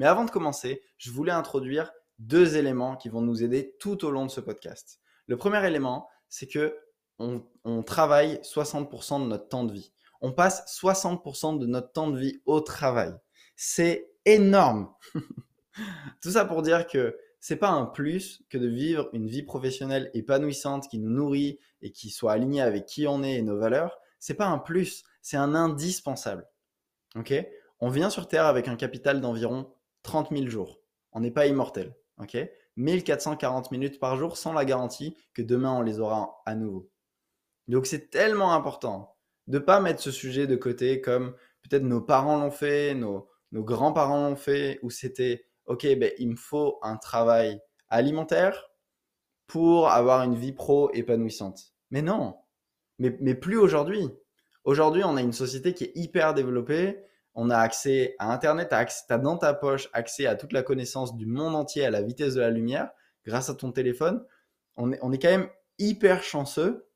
Mais avant de commencer, je voulais introduire deux éléments qui vont nous aider tout au long de ce podcast. Le premier élément, c'est que on, travaille 60% de notre temps de vie. On passe 60% de notre temps de vie au travail. C'est énorme. Tout ça pour dire que c'est pas un plus que de vivre une vie professionnelle épanouissante qui nous nourrit et qui soit alignée avec qui on est et nos valeurs. C'est pas un plus, c'est un indispensable. Ok? On vient sur Terre avec un capital d'environ 30 000 jours. On n'est pas immortel. Ok? 1440 minutes par jour sans la garantie que demain on les aura à nouveau. Donc c'est tellement important de pas mettre ce sujet de côté comme peut-être nos parents l'ont fait, nos, grands-parents l'ont fait, où c'était ok, ben, il me faut un travail alimentaire pour avoir une vie pro épanouissante. Mais non, mais plus aujourd'hui. Aujourd'hui, on a une société qui est hyper développée. On a accès à Internet, tu as, dans ta poche accès à toute la connaissance du monde entier à la vitesse de la lumière grâce à ton téléphone. On est, quand même hyper chanceux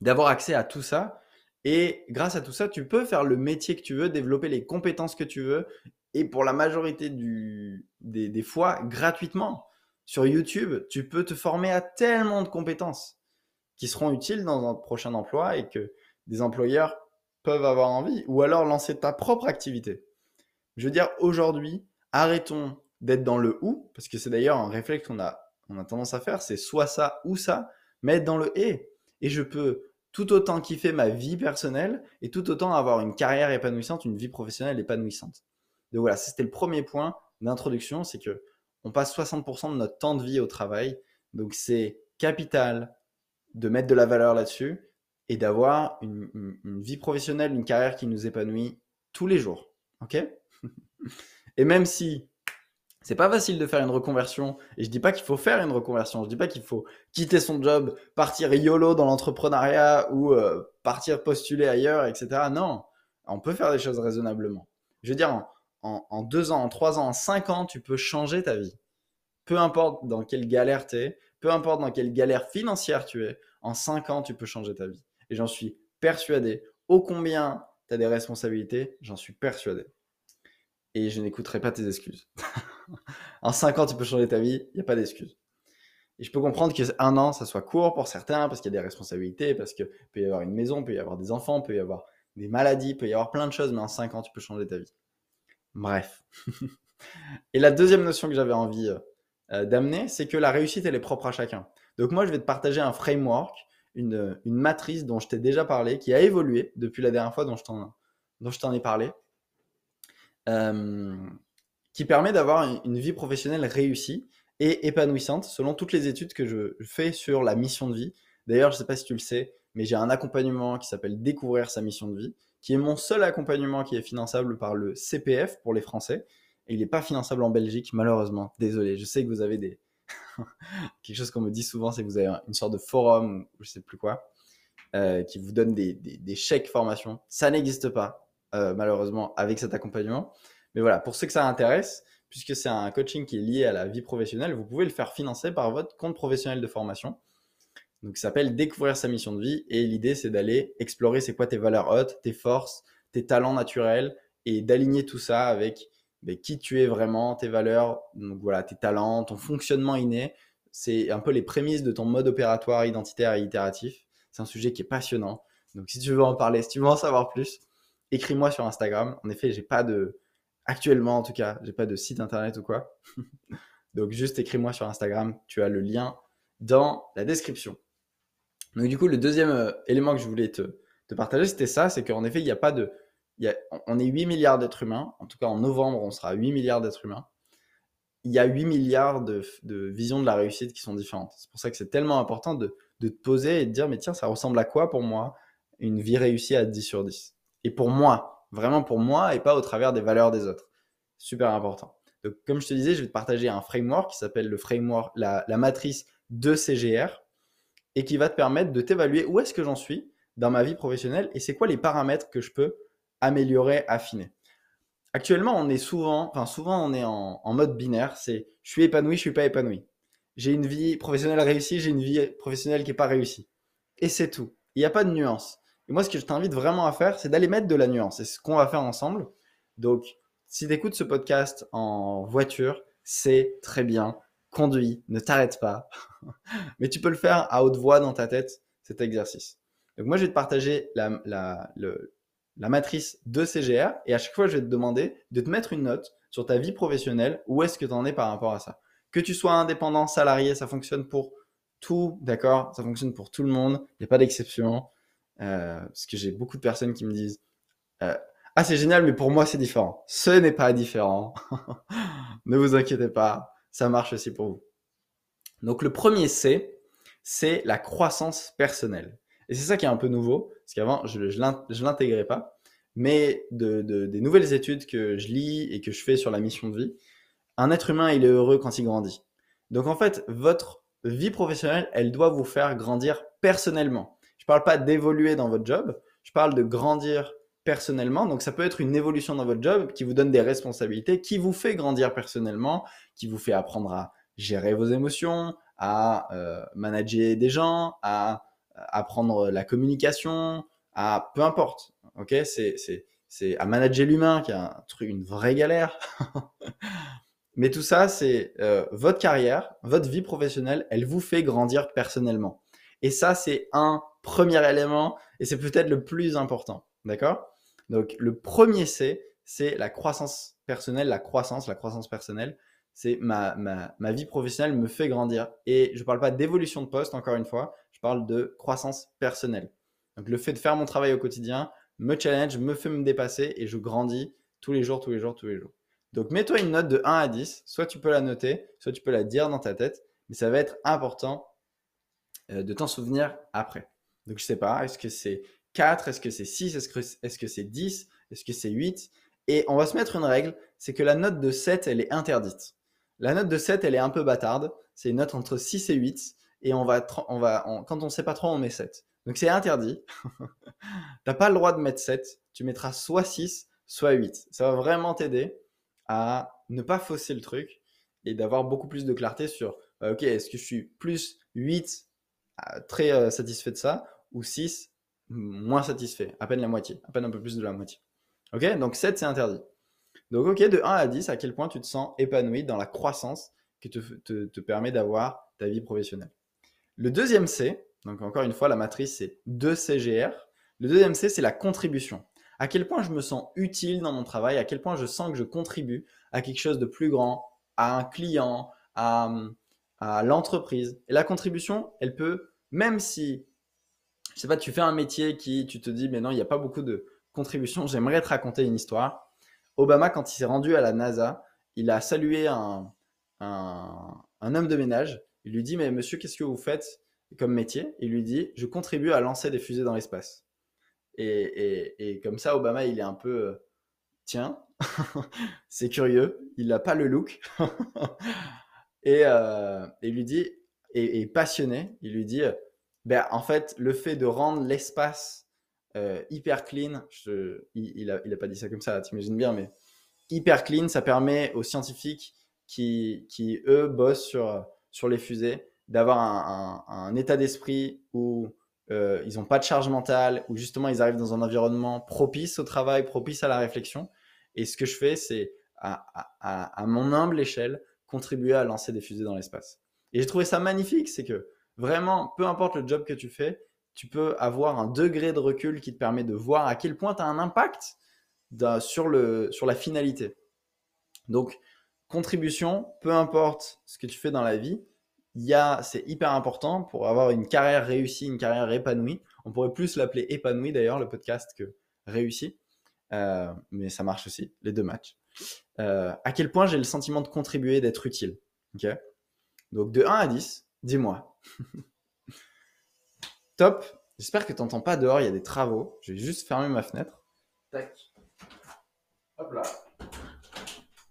d'avoir accès à tout ça. Et grâce à tout ça, tu peux faire le métier que tu veux, développer les compétences que tu veux, et pour la majorité des, fois, gratuitement. Sur YouTube, tu peux te former à tellement de compétences qui seront utiles dans un prochain emploi et que des employeurs peuvent avoir envie, ou alors lancer ta propre activité. Je veux dire, aujourd'hui, arrêtons d'être dans le ou, parce que c'est d'ailleurs un réflexe qu'on a, on a tendance à faire, c'est soit ça ou ça, mais être dans le et. Et je peux tout autant kiffer ma vie personnelle et tout autant avoir une carrière épanouissante, une vie professionnelle épanouissante. Donc voilà, c'était le premier point d'introduction, c'est que on passe 60% de notre temps de vie au travail. Donc c'est capital de mettre de la valeur là-dessus et d'avoir une, vie professionnelle, une carrière qui nous épanouit tous les jours. Ok? Et même si c'est pas facile de faire une reconversion. Et je dis pas qu'il faut faire une reconversion. Je dis pas qu'il faut quitter son job, partir YOLO dans l'entrepreneuriat ou euh, partir postuler ailleurs, etc. Non, on peut faire des choses raisonnablement. Je veux dire, en, deux ans, en trois ans, en cinq ans, tu peux changer ta vie. Peu importe dans quelle galère tu es, peu importe dans quelle galère financière tu es, en cinq ans, tu peux changer ta vie. Et j'en suis persuadé. Ô combien tu as des responsabilités, j'en suis persuadé et je n'écouterai pas tes excuses. en 5 ans, tu peux changer ta vie, il n'y a pas d'excuses. Et je peux comprendre qu'un an, ça soit court pour certains, parce qu'il y a des responsabilités, parce qu'il peut y avoir une maison, peut y avoir des enfants, peut y avoir des maladies, peut y avoir plein de choses, mais en 5 ans, tu peux changer ta vie. Bref. et la deuxième notion que j'avais envie euh, d'amener, c'est que la réussite, elle est propre à chacun. Donc moi, je vais te partager un framework, une, une matrice dont je t'ai déjà parlé, qui a évolué depuis la dernière fois dont je t'en ai parlé. Euh, qui permet d'avoir une, vie professionnelle réussie et épanouissante selon toutes les études que je fais sur la mission de vie. D'ailleurs, je ne sais pas si tu le sais, mais j'ai un accompagnement qui s'appelle Découvrir sa mission de vie, qui est mon seul accompagnement qui est finançable par le CPF pour les Français. Et il n'est pas finançable en Belgique, malheureusement. Désolé, je sais que vous avez des... Quelque chose qu'on me dit souvent, c'est que vous avez une sorte de forum, ou je sais plus quoi, euh, qui vous donne des, chèques formation. Ça n'existe pas. Euh, malheureusement, avec cet accompagnement. Mais voilà, pour ceux que ça intéresse, puisque c'est un coaching qui est lié à la vie professionnelle, vous pouvez le faire financer par votre compte professionnel de formation. Donc, ça s'appelle Découvrir sa mission de vie. Et l'idée, c'est d'aller explorer c'est quoi tes valeurs hautes, tes forces, tes talents naturels et d'aligner tout ça avec qui tu es vraiment, tes valeurs, donc voilà, tes talents, ton fonctionnement inné. C'est un peu les prémices de ton mode opératoire identitaire et itératif. C'est un sujet qui est passionnant. Donc, si tu veux en parler, si tu veux en savoir plus, écris-moi sur Instagram. En effet, j'ai pas de, actuellement en tout cas, j'ai pas de site internet ou quoi. Donc juste écris-moi sur Instagram. Tu as le lien dans la description. Donc du coup, le deuxième euh, élément que je voulais te, te partager, c'était ça, c'est qu'en effet, il n'y a pas de, on est 8 milliards d'êtres humains. En tout cas, en novembre, on sera 8 milliards d'êtres humains. Il y a 8 milliards de, visions de la réussite qui sont différentes. C'est pour ça que c'est tellement important de, de te poser et de dire, mais tiens, ça ressemble à quoi pour moi une vie réussie à 10 sur 10 et pour moi, vraiment pour moi et pas au travers des valeurs des autres. Super important. Donc, comme je te disais, je vais te partager un framework qui s'appelle le framework, la, la matrice de CGR et qui va te permettre de t'évaluer où est-ce que j'en suis dans ma vie professionnelle et c'est quoi les paramètres que je peux améliorer, affiner. Actuellement, on est souvent, enfin souvent, on est en, mode binaire. C'est je suis épanoui, je suis pas épanoui. J'ai une vie professionnelle réussie, j'ai une vie professionnelle qui est pas réussie. Et c'est tout. Il n'y a pas de nuance. Et moi, ce que je t'invite vraiment à faire, c'est d'aller mettre de la nuance. C'est ce qu'on va faire ensemble. Donc, si tu écoutes ce podcast en voiture, c'est très bien. Conduis, ne t'arrête pas. Mais tu peux le faire à haute voix dans ta tête, cet exercice. Donc, moi, je vais te partager la, la, le, la matrice de CGR et à chaque fois, je vais te demander de te mettre une note sur ta vie professionnelle. Où est-ce que tu en es par rapport à ça Que tu sois indépendant, salarié, ça fonctionne pour tout, d'accord? Ça fonctionne pour tout le monde. Il n'y a pas d'exception. Euh, parce que j'ai beaucoup de personnes qui me disent euh, Ah, c'est génial, mais pour moi, c'est différent. Ce n'est pas différent. ne vous inquiétez pas, ça marche aussi pour vous. Donc, le premier C, c'est la croissance personnelle. Et c'est ça qui est un peu nouveau, parce qu'avant, je ne l'intégrais pas. Mais de, de, des nouvelles études que je lis et que je fais sur la mission de vie, un être humain, il est heureux quand il grandit. Donc en fait, votre vie professionnelle, elle doit vous faire grandir personnellement. Je parle pas d'évoluer dans votre job, je parle de grandir personnellement. Donc ça peut être une évolution dans votre job qui vous donne des responsabilités, qui vous fait grandir personnellement, qui vous fait apprendre à gérer vos émotions, à euh, manager des gens, à apprendre la communication, à peu importe. Ok, c'est c'est à manager l'humain qui est un truc une vraie galère. Mais tout ça, c'est euh, votre carrière, votre vie professionnelle, elle vous fait grandir personnellement. Et ça, c'est un premier élément et c'est peut-être le plus important. D'accord? Donc, le premier C, c'est la croissance personnelle, la croissance, la croissance personnelle. C'est ma, ma, ma, vie professionnelle me fait grandir. Et je ne parle pas d'évolution de poste, encore une fois, je parle de croissance personnelle. Donc, le fait de faire mon travail au quotidien me challenge, me fait me dépasser et je grandis tous les jours, tous les jours, tous les jours. Donc, mets-toi une note de 1 à 10. Soit tu peux la noter, soit tu peux la dire dans ta tête. Mais ça va être important euh, de t'en souvenir après. Donc, je sais pas, est-ce que c'est 4, est-ce que c'est 6, est-ce que c'est -ce 10, est-ce que c'est 8 Et on va se mettre une règle, c'est que la note de 7, elle est interdite. La note de 7, elle est un peu bâtarde. C'est une note entre 6 et 8. Et on va, on va quand on sait pas trop, on met 7. Donc c'est interdit. T'as pas le droit de mettre 7. Tu mettras soit 6, soit 8. Ça va vraiment t'aider à ne pas fausser le truc et d'avoir beaucoup plus de clarté sur, euh, ok, est-ce que je suis plus 8 très euh, satisfait de ça, ou 6, moins satisfait, à peine la moitié, à peine un peu plus de la moitié. Ok? Donc 7, c'est interdit. Donc ok, de 1 à 10, à quel point tu te sens épanoui dans la croissance qui te, te, te permet d'avoir ta vie professionnelle? Le deuxième C, donc encore une fois, la matrice c'est 2CGR. Le deuxième C, c'est la contribution. À quel point je me sens utile dans mon travail, à quel point je sens que je contribue à quelque chose de plus grand, à un client, à, l'entreprise. Et la contribution, elle peut, même si, je sais pas, tu fais un métier qui, tu te dis, mais non, il n'y a pas beaucoup de contribution, j'aimerais te raconter une histoire. Obama, quand il s'est rendu à la NASA, il a salué un, un homme de ménage. Il lui dit, mais monsieur, qu'est-ce que vous faites comme métier? Il lui dit, je contribue à lancer des fusées dans l'espace. Et, et, et, comme ça, Obama, il est un peu, euh, tiens, c'est curieux, il n'a pas le look. et, euh, lui dit, et, passionné, il lui dit, ben, en fait, le fait de rendre l'espace euh, hyper clean, il, il, a, il a pas dit ça comme ça, t'imagines bien, mais hyper clean, ça permet aux scientifiques qui, qui eux, bossent sur, sur les fusées, d'avoir un, état d'esprit où euh, ils n'ont pas de charge mentale, où justement ils arrivent dans un environnement propice au travail, propice à la réflexion. Et ce que je fais, c'est à, à, à, mon humble échelle, contribuer à lancer des fusées dans l'espace. Et j'ai trouvé ça magnifique, c'est que vraiment, peu importe le job que tu fais, tu peux avoir un degré de recul qui te permet de voir à quel point tu as un impact sur, le, sur la finalité. Donc, contribution, peu importe ce que tu fais dans la vie, c'est hyper important pour avoir une carrière réussie, une carrière épanouie. On pourrait plus l'appeler épanoui d'ailleurs, le podcast, que réussi. Euh, mais ça marche aussi, les deux matchs. Euh, à quel point j'ai le sentiment de contribuer, d'être utile. ok? Donc de 1 à 10, dis-moi. Top. J'espère que tu n'entends pas dehors, il y a des travaux. Je vais juste fermer ma fenêtre. Tac. Hop là.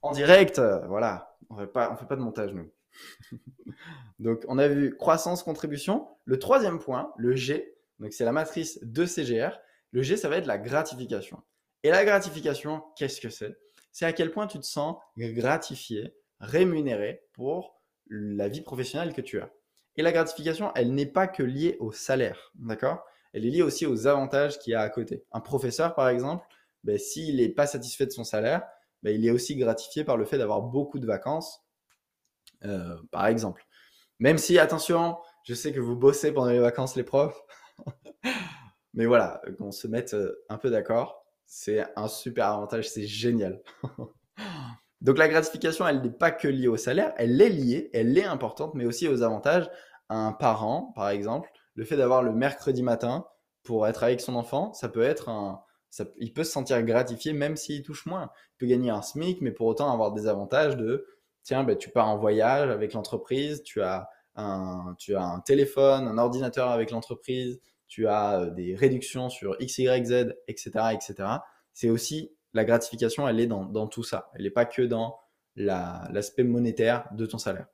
En direct, euh, voilà, on ne fait pas de montage, nous. donc, on a vu croissance, contribution. Le troisième point, le G, donc c'est la matrice de CGR. Le G, ça va être la gratification. Et la gratification, qu'est-ce que c'est? C'est à quel point tu te sens gratifié, rémunéré pour la vie professionnelle que tu as. Et la gratification, elle n'est pas que liée au salaire, d'accord? Elle est liée aussi aux avantages qu'il y a à côté. Un professeur, par exemple, ben, s'il n'est pas satisfait de son salaire, ben, il est aussi gratifié par le fait d'avoir beaucoup de vacances, euh, par exemple. Même si, attention, je sais que vous bossez pendant les vacances, les profs, mais voilà, qu'on se mette euh, un peu d'accord, c'est un super avantage, c'est génial. Donc la gratification, elle n'est pas que liée au salaire, elle est liée, elle est importante, mais aussi aux avantages. Un parent, par exemple, le fait d'avoir le mercredi matin pour être avec son enfant, ça peut être un, il peut se sentir gratifié même s'il touche moins. Il peut gagner un SMIC, mais pour autant avoir des avantages de, tiens, ben, tu pars en voyage avec l'entreprise, tu as un, téléphone, un ordinateur avec l'entreprise, tu as euh, des réductions sur X, Y, Z, etc., etc. C'est aussi la gratification, elle est dans, tout ça. Elle n'est pas que dans l'aspect monétaire de ton salaire.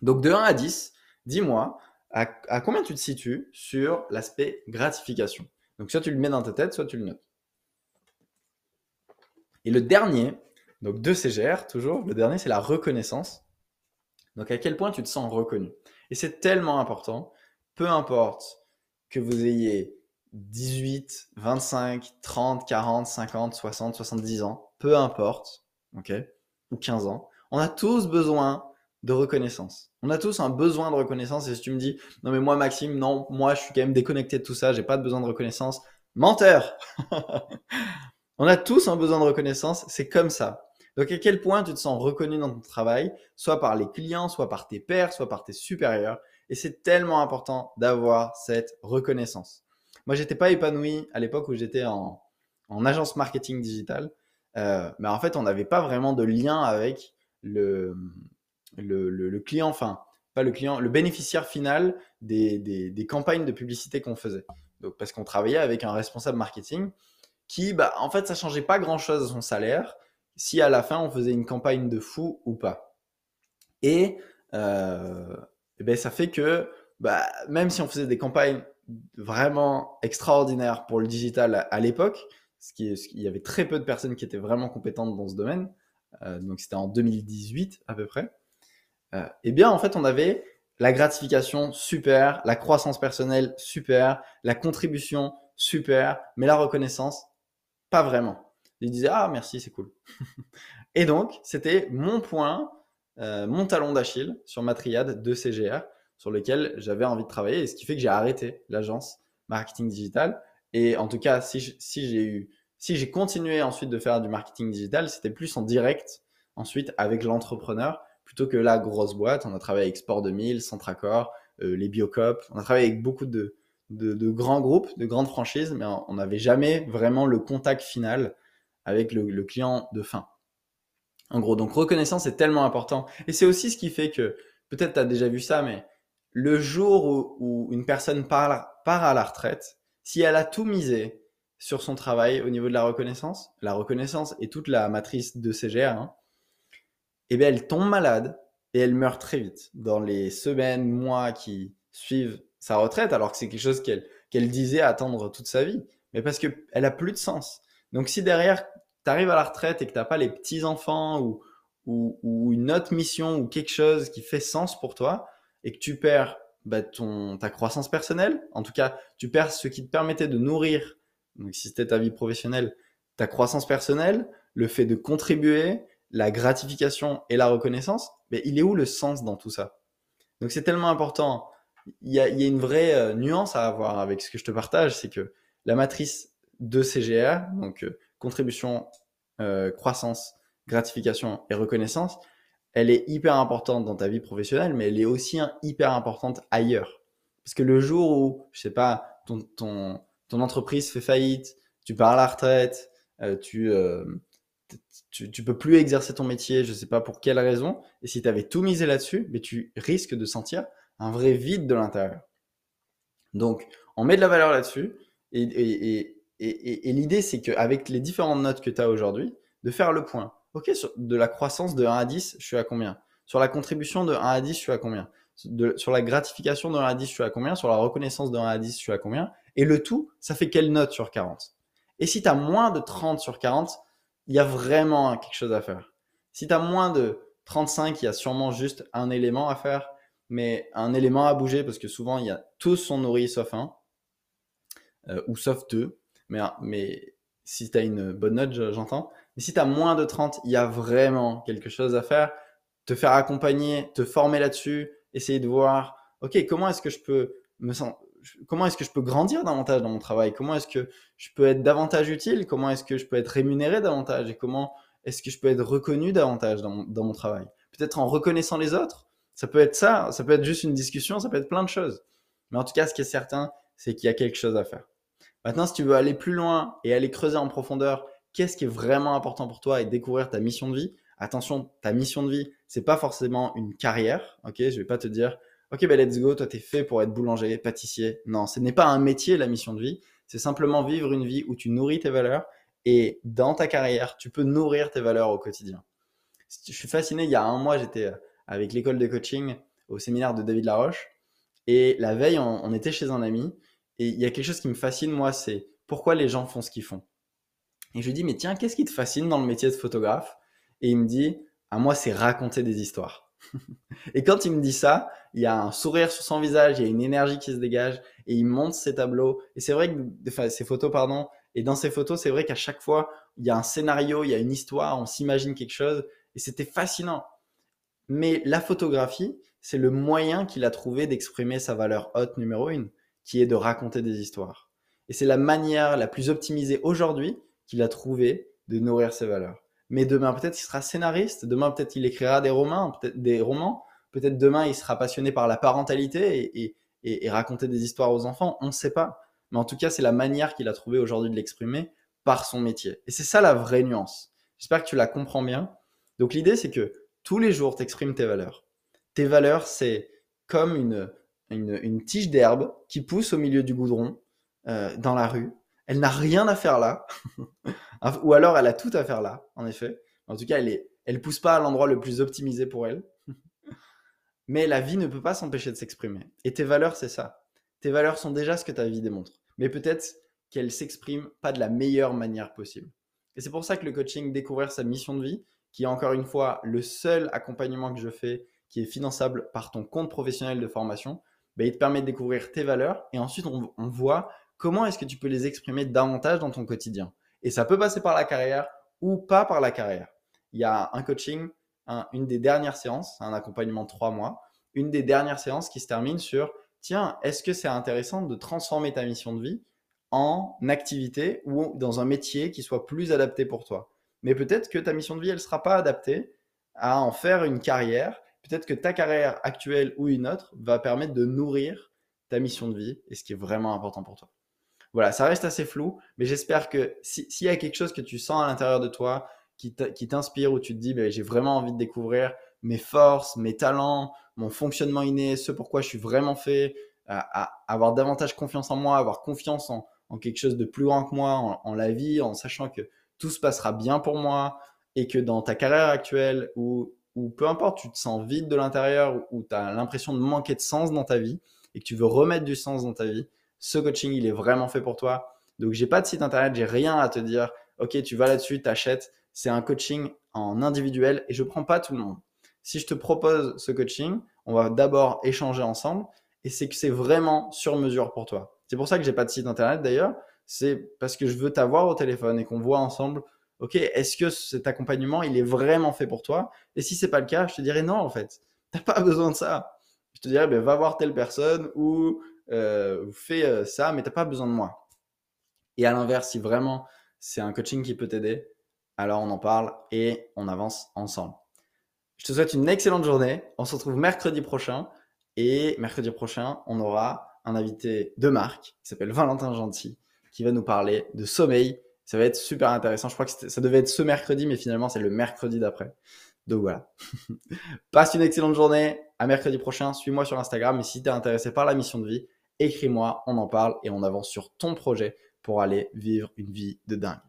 Donc de 1 à 10, dis-moi à, combien tu te situes sur l'aspect gratification? Donc soit tu le mets dans ta tête, soit tu le notes. Et le dernier, donc de CGR toujours, le dernier c'est la reconnaissance. Donc à quel point tu te sens reconnu. Et c'est tellement important, peu importe que vous ayez 18, 25, 30, 40, 50, 60, 70 ans, peu importe, ok, ou 15 ans, on a tous besoin de reconnaissance. On a tous un besoin de reconnaissance. Et si tu me dis, non mais moi Maxime, non, moi je suis quand même déconnecté de tout ça, j'ai pas de besoin de reconnaissance. Menteur On a tous un besoin de reconnaissance, c'est comme ça. Donc à quel point tu te sens reconnu dans ton travail, soit par les clients, soit par tes pairs, soit par tes supérieurs. Et c'est tellement important d'avoir cette reconnaissance. Moi, j'étais pas épanoui à l'époque où j'étais en, agence marketing digital. Euh, mais en fait, on n'avait pas vraiment de lien avec le, le, client, enfin, pas le client, le bénéficiaire final des, campagnes de publicité qu'on faisait. Donc, parce qu'on travaillait avec un responsable marketing qui, bah, en fait, ça changeait pas grand chose à son salaire si à la fin on faisait une campagne de fou ou pas. Et, euh, eh ben, ça fait que, bah, même si on faisait des campagnes vraiment extraordinaire pour le digital à, l'époque, ce qui, il y avait très peu de personnes qui étaient vraiment compétentes dans ce domaine. Euh, donc c'était en 2018 à peu près. Euh, eh bien en fait on avait la gratification super, la croissance personnelle super, la contribution super, mais la reconnaissance pas vraiment. Ils disaient ah merci c'est cool. Et donc c'était mon point, euh, mon talon d'Achille sur ma triade de CGR sur lequel j'avais envie de travailler et ce qui fait que j'ai arrêté l'agence marketing digital. Et en tout cas, si, j'ai eu, si j'ai continué ensuite de faire du marketing digital, c'était plus en direct ensuite avec l'entrepreneur plutôt que la grosse boîte. On a travaillé avec Sport 2000, Centracor, euh, les Biocop. On a travaillé avec beaucoup de, grands groupes, de grandes franchises, mais on n'avait jamais vraiment le contact final avec le, client de fin. En gros, donc reconnaissance est tellement important. Et c'est aussi ce qui fait que, peut-être tu déjà vu ça, mais le jour où, une personne part, à la retraite, si elle a tout misé sur son travail au niveau de la reconnaissance, la reconnaissance et toute la matrice de CGR, hein, eh bien elle tombe malade et elle meurt très vite dans les semaines, mois qui suivent sa retraite, alors que c'est quelque chose qu'elle disait attendre toute sa vie, mais parce qu'elle a plus de sens. Donc si derrière, tu arrives à la retraite et que tu pas les petits-enfants ou, ou, une autre mission ou quelque chose qui fait sens pour toi, et que tu perds bah, ton, ta croissance personnelle, en tout cas, tu perds ce qui te permettait de nourrir, donc si c'était ta vie professionnelle, ta croissance personnelle, le fait de contribuer, la gratification et la reconnaissance, mais il est où le sens dans tout ça? Donc c'est tellement important. Il y, a, il y a, une vraie euh, nuance à avoir avec ce que je te partage, c'est que la matrice de CGR, donc euh, contribution, euh, croissance, gratification et reconnaissance, elle est hyper importante dans ta vie professionnelle, mais elle est aussi hyper importante ailleurs. Parce que le jour où, je sais pas, ton, ton, ton entreprise fait faillite, tu pars à la retraite, euh, tu, euh, tu, tu, peux plus exercer ton métier, je sais pas pour quelle raison, et si tu avais tout misé là-dessus, mais tu risques de sentir un vrai vide de l'intérieur. Donc, on met de la valeur là-dessus, et, et, et, et l'idée, c'est qu'avec les différentes notes que tu as aujourd'hui, de faire le point. Ok, sur de la croissance de 1 à 10, je suis à combien? Sur la contribution de 1 à 10, je suis à combien? Sur la gratification de 1 à 10, je suis à combien? Sur la reconnaissance de 1 à 10, je suis à combien? Et le tout, ça fait quelle note sur 40 Et si tu as moins de 30 sur 40, il y a vraiment quelque chose à faire. Si tu as moins de 35, il y a sûrement juste un élément à faire, mais un élément à bouger parce que souvent, il y a tous sont nourris sauf un, euh, ou sauf deux. Mais, mais si tu as une bonne note, j'entends. Mais si tu as moins de 30, il y a vraiment quelque chose à faire. Te faire accompagner, te former là-dessus, essayer de voir, OK, comment est-ce que je peux me comment est-ce que je peux grandir davantage dans mon travail? Comment est-ce que je peux être davantage utile? Comment est-ce que je peux être rémunéré davantage? Et comment est-ce que je peux être reconnu davantage dans mon, travail? Peut-être en reconnaissant les autres? Ça peut être ça, ça peut être juste une discussion, ça peut être plein de choses. Mais en tout cas, ce qui est certain, c'est qu'il y a quelque chose à faire. Maintenant, si tu veux aller plus loin et aller creuser en profondeur, qu'est-ce qui est vraiment important pour toi et découvrir ta mission de vie? Attention, ta mission de vie, c'est pas forcément une carrière. Ok, je vais pas te dire, ok, ben let's go, toi t'es fait pour être boulanger, pâtissier. Non, ce n'est pas un métier la mission de vie. C'est simplement vivre une vie où tu nourris tes valeurs et dans ta carrière, tu peux nourrir tes valeurs au quotidien. Je suis fasciné, il y a un mois, j'étais euh, avec l'école de coaching au séminaire de David Laroche. Et la veille, on, était chez un ami. Et il y a quelque chose qui me fascine, moi, c'est pourquoi les gens font ce qu'ils font. Et je lui dis, mais tiens, qu'est-ce qui te fascine dans le métier de photographe? Et il me dit, à moi, c'est raconter des histoires. et quand il me dit ça, il y a un sourire sur son visage, il y a une énergie qui se dégage, et il monte ses tableaux. Et c'est vrai que, enfin, ses photos, pardon, et dans ces photos, c'est vrai qu'à chaque fois, il y a un scénario, il y a une histoire, on s'imagine quelque chose. Et c'était fascinant. Mais la photographie, c'est le moyen qu'il a trouvé d'exprimer sa valeur haute numéro une, qui est de raconter des histoires. Et c'est la manière la plus optimisée aujourd'hui qu'il a trouvé de nourrir ses valeurs. Mais demain, peut-être il sera scénariste, demain, peut-être il écrira des romans, peut-être des romans, peut-être demain, il sera passionné par la parentalité et, et raconter des histoires aux enfants, on ne sait pas. Mais en tout cas, c'est la manière qu'il a trouvé aujourd'hui de l'exprimer par son métier. Et c'est ça la vraie nuance. J'espère que tu la comprends bien. Donc l'idée, c'est que tous les jours, tu exprimes tes valeurs. Tes valeurs, c'est comme une, une, tige d'herbe qui pousse au milieu du goudron euh, dans la rue. Elle n'a rien à faire là. Ou alors, elle a tout à faire là, en effet. En tout cas, elle est, elle pousse pas à l'endroit le plus optimisé pour elle. Mais la vie ne peut pas s'empêcher de s'exprimer. Et tes valeurs, c'est ça. Tes valeurs sont déjà ce que ta vie démontre mais peut-être qu'elle s'exprime pas de la meilleure manière possible. Et c'est pour ça que le coaching Découvrir sa mission de vie, qui est encore une fois le seul accompagnement que je fais qui est finançable par ton compte professionnel de formation, ben, il te permet de découvrir tes valeurs et ensuite on, voit comment est-ce que tu peux les exprimer davantage dans ton quotidien? Et ça peut passer par la carrière ou pas par la carrière. Il y a un coaching, une des dernières séances, un accompagnement de trois mois, une des dernières séances qui se termine sur tiens, est-ce que c'est intéressant de transformer ta mission de vie en activité ou dans un métier qui soit plus adapté pour toi? Mais peut-être que ta mission de vie, elle ne sera pas adaptée à en faire une carrière. Peut-être que ta carrière actuelle ou une autre va permettre de nourrir ta mission de vie et ce qui est vraiment important pour toi. Voilà, ça reste assez flou, mais j'espère que s'il y a quelque chose que tu sens à l'intérieur de toi, qui t'inspire, ou tu te dis, ben, j'ai vraiment envie de découvrir mes forces, mes talents, mon fonctionnement inné, ce pourquoi je suis vraiment fait, à, avoir davantage confiance en moi, avoir confiance en, quelque chose de plus grand que moi, en, la vie, en sachant que tout se passera bien pour moi et que dans ta carrière actuelle ou, ou peu importe, tu te sens vide de l'intérieur ou tu as l'impression de manquer de sens dans ta vie et que tu veux remettre du sens dans ta vie, ce coaching, il est vraiment fait pour toi. Donc, j'ai pas de site internet, j'ai rien à te dire. Ok, tu vas là-dessus, t'achètes. C'est un coaching en individuel et je prends pas tout le monde. Si je te propose ce coaching, on va d'abord échanger ensemble et c'est que c'est vraiment sur mesure pour toi. C'est pour ça que j'ai pas de site internet d'ailleurs. C'est parce que je veux t'avoir au téléphone et qu'on voit ensemble, ok, est-ce que cet accompagnement il est vraiment fait pour toi? Et si c'est pas le cas, je te dirais non en fait. T'as pas besoin de ça. Je te dirais, ben, va voir telle personne ou euh, fais euh, ça, mais t'as pas besoin de moi. Et à l'inverse, si vraiment c'est un coaching qui peut t'aider, alors on en parle et on avance ensemble. Je te souhaite une excellente journée. On se retrouve mercredi prochain. Et mercredi prochain, on aura un invité de marque qui s'appelle Valentin Gentil, qui va nous parler de sommeil. Ça va être super intéressant. Je crois que ça devait être ce mercredi, mais finalement, c'est le mercredi d'après. Donc voilà. Passe une excellente journée. À mercredi prochain. Suis-moi sur Instagram. Et si tu es intéressé par la mission de vie, écris-moi, on en parle et on avance sur ton projet pour aller vivre une vie de dingue.